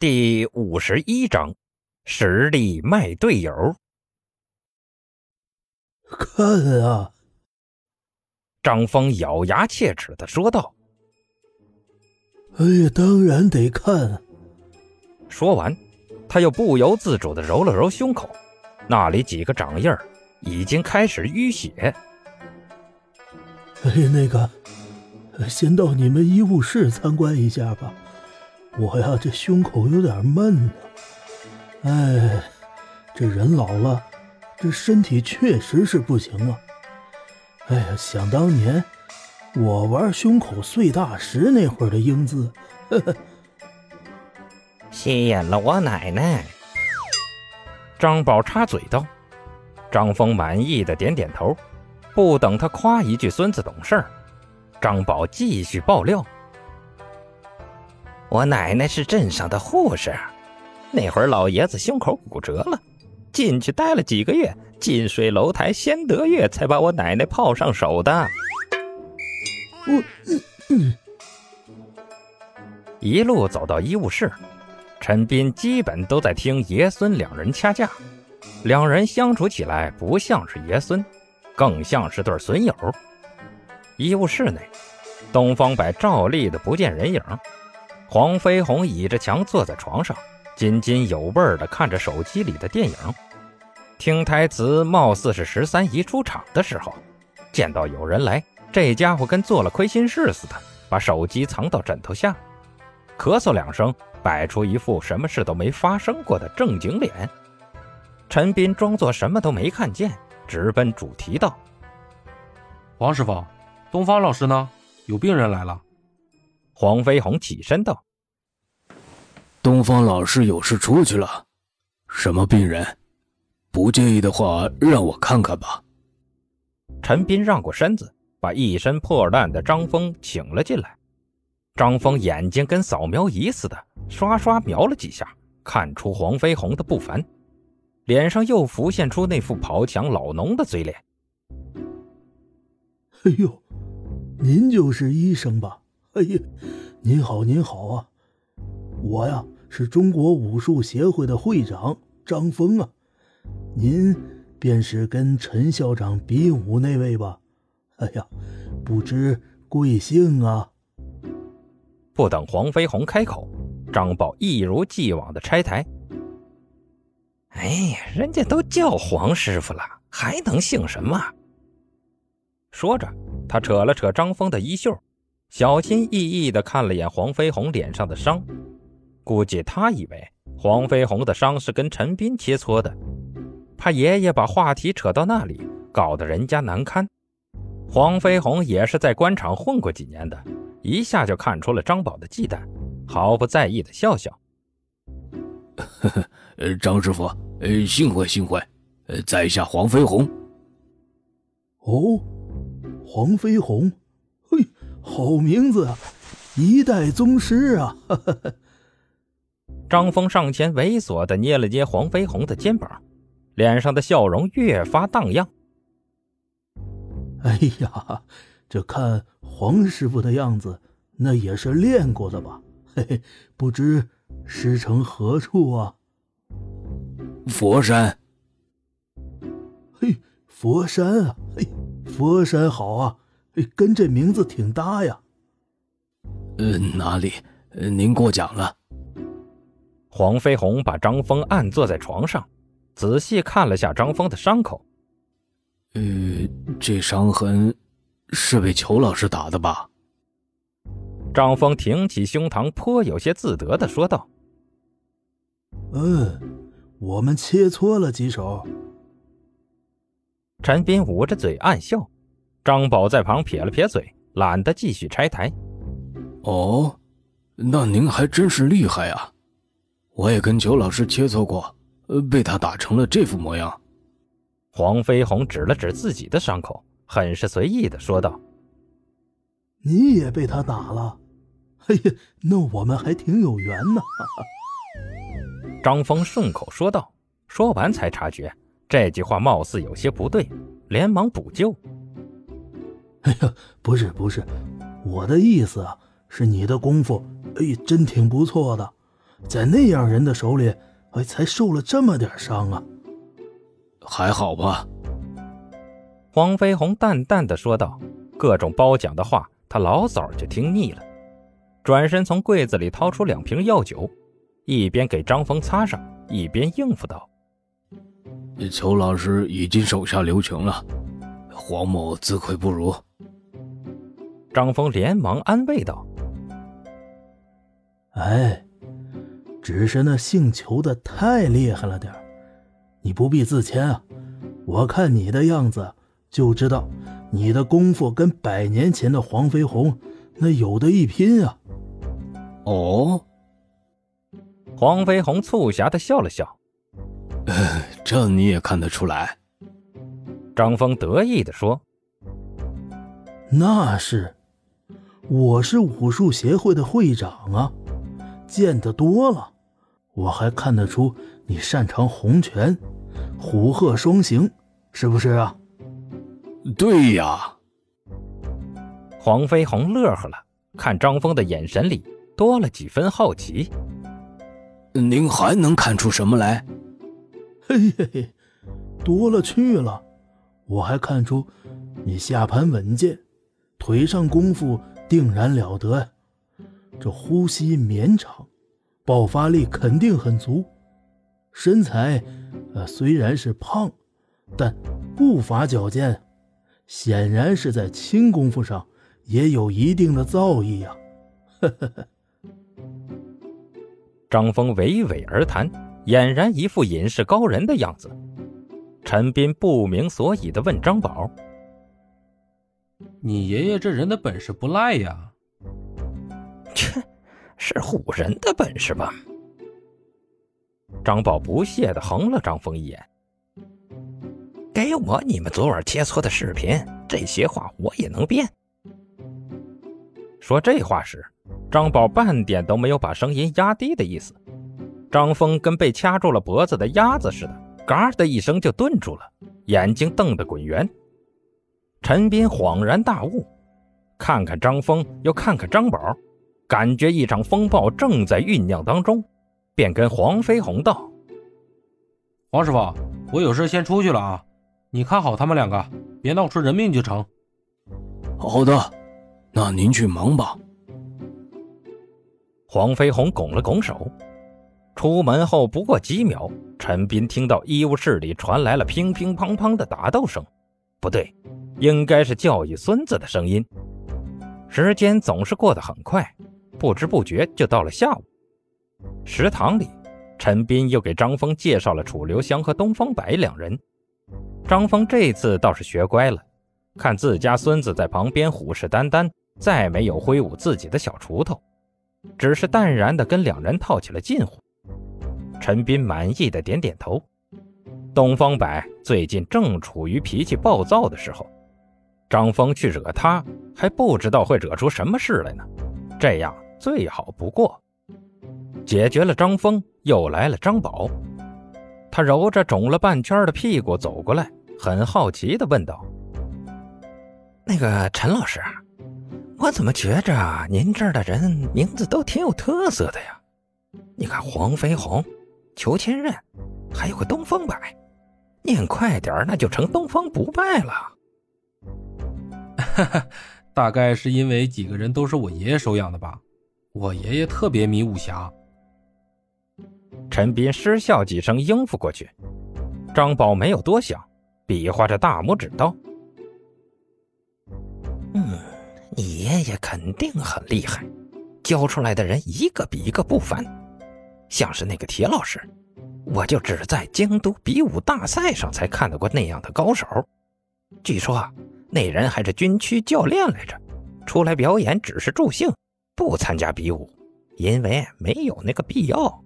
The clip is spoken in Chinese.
第五十一章，实力卖队友。看啊！张峰咬牙切齿的说道：“哎呀，当然得看。”说完，他又不由自主的揉了揉胸口，那里几个掌印已经开始淤血。哎呀，那个，先到你们医务室参观一下吧。我呀，这胸口有点闷呢。哎，这人老了，这身体确实是不行啊。哎呀，想当年我玩胸口碎大石那会儿的英姿，呵呵，吸引了我奶奶。张宝插嘴道。张峰满意的点点头，不等他夸一句“孙子懂事儿”，张宝继续爆料。我奶奶是镇上的护士，那会儿老爷子胸口骨折了，进去待了几个月，近水楼台先得月，才把我奶奶泡上手的。我，嗯嗯。一路走到医务室，陈斌基本都在听爷孙两人掐架，两人相处起来不像是爷孙，更像是对损友。医务室内，东方白照例的不见人影。黄飞鸿倚着墙坐在床上，津津有味地看着手机里的电影，听台词，貌似是十三姨出场的时候。见到有人来，这家伙跟做了亏心事似的，把手机藏到枕头下，咳嗽两声，摆出一副什么事都没发生过的正经脸。陈斌装作什么都没看见，直奔主题道：“黄师傅，东方老师呢？有病人来了。”黄飞鸿起身道：“东方老师有事出去了，什么病人？不介意的话，让我看看吧。”陈斌让过身子，把一身破烂的张峰请了进来。张峰眼睛跟扫描仪似的，刷刷瞄了几下，看出黄飞鸿的不凡，脸上又浮现出那副跑墙老农的嘴脸。“哎呦，您就是医生吧？”哎呀，您好，您好啊！我呀是中国武术协会的会长张峰啊，您便是跟陈校长比武那位吧？哎呀，不知贵姓啊？不等黄飞鸿开口，张宝一如既往的拆台。哎呀，人家都叫黄师傅了，还能姓什么？说着，他扯了扯张峰的衣袖。小心翼翼地看了眼黄飞鸿脸上的伤，估计他以为黄飞鸿的伤是跟陈斌切磋的，怕爷爷把话题扯到那里，搞得人家难堪。黄飞鸿也是在官场混过几年的，一下就看出了张宝的忌惮，毫不在意的笑笑：“呵呵，呃张师傅，呃，幸会幸会，呃，在下黄飞鸿。”哦，黄飞鸿。好名字啊，一代宗师啊！张峰上前猥琐的捏了捏黄飞鸿的肩膀，脸上的笑容越发荡漾。哎呀，这看黄师傅的样子，那也是练过的吧？嘿嘿，不知师承何处啊？佛山。嘿，佛山啊！嘿，佛山好啊！跟这名字挺搭呀。呃，哪里？您过奖了。黄飞鸿把张峰按坐在床上，仔细看了下张峰的伤口。呃，这伤痕是被裘老师打的吧？张峰挺起胸膛，颇有些自得的说道：“嗯，我们切磋了几手。”陈斌捂着嘴暗笑。张宝在旁撇了撇嘴，懒得继续拆台。哦，那您还真是厉害啊！我也跟裘老师切磋过，呃，被他打成了这副模样。黄飞鸿指了指自己的伤口，很是随意的说道：“你也被他打了？哎呀，那我们还挺有缘呢。”张峰顺口说道，说完才察觉这句话貌似有些不对，连忙补救。哎呀，不是不是，我的意思啊，是你的功夫，哎，真挺不错的。在那样人的手里，哎，才受了这么点伤啊？还好吧？黄飞鸿淡淡的说道。各种褒奖的话，他老早就听腻了。转身从柜子里掏出两瓶药酒，一边给张峰擦上，一边应付道：“裘老师已经手下留情了，黄某自愧不如。”张峰连忙安慰道：“哎，只是那姓裘的太厉害了点你不必自谦啊。我看你的样子，就知道你的功夫跟百年前的黄飞鸿那有的一拼啊。”哦，黄飞鸿促狭的笑了笑：“这你也看得出来？”张峰得意的说：“那是。”我是武术协会的会长啊，见得多了，我还看得出你擅长洪拳，虎鹤双形，是不是啊？对呀。黄飞鸿乐呵了，看张峰的眼神里多了几分好奇。您还能看出什么来？嘿嘿嘿，多了去了，我还看出你下盘稳健，腿上功夫。定然了得！这呼吸绵长，爆发力肯定很足。身材，呃，虽然是胖，但步伐矫健，显然是在轻功夫上也有一定的造诣呀。呵呵呵。张峰娓娓而谈，俨然一副隐士高人的样子。陈斌不明所以的问张宝。你爷爷这人的本事不赖呀，切，是唬人的本事吧？张宝不屑的横了张峰一眼：“给我你们昨晚切磋的视频，这些话我也能编。”说这话时，张宝半点都没有把声音压低的意思。张峰跟被掐住了脖子的鸭子似的，嘎的一声就顿住了，眼睛瞪得滚圆。陈斌恍然大悟，看看张峰，又看看张宝，感觉一场风暴正在酝酿当中，便跟黄飞鸿道：“黄师傅，我有事先出去了啊，你看好他们两个，别闹出人命就成。”“好的，那您去忙吧。”黄飞鸿拱了拱手，出门后不过几秒，陈斌听到医务室里传来了乒乒乓乓的打斗声，不对。应该是教育孙子的声音。时间总是过得很快，不知不觉就到了下午。食堂里，陈斌又给张峰介绍了楚留香和东方白两人。张峰这次倒是学乖了，看自家孙子在旁边虎视眈眈，再没有挥舞自己的小锄头，只是淡然地跟两人套起了近乎。陈斌满意的点点头。东方白最近正处于脾气暴躁的时候。张峰去惹他，还不知道会惹出什么事来呢。这样最好不过。解决了张峰，又来了张宝。他揉着肿了半圈的屁股走过来，很好奇地问道：“那个陈老师，我怎么觉着您这儿的人名字都挺有特色的呀？你看黄飞鸿、裘千仞，还有个东方白，念快点那就成东方不败了。”哈哈，大概是因为几个人都是我爷爷收养的吧。我爷爷特别迷武侠。陈斌失笑几声，应付过去。张宝没有多想，比划着大拇指道：“嗯，你爷爷肯定很厉害，教出来的人一个比一个不凡。像是那个铁老师，我就只在京都比武大赛上才看到过那样的高手。据说。”那人还是军区教练来着，出来表演只是助兴，不参加比武，因为没有那个必要。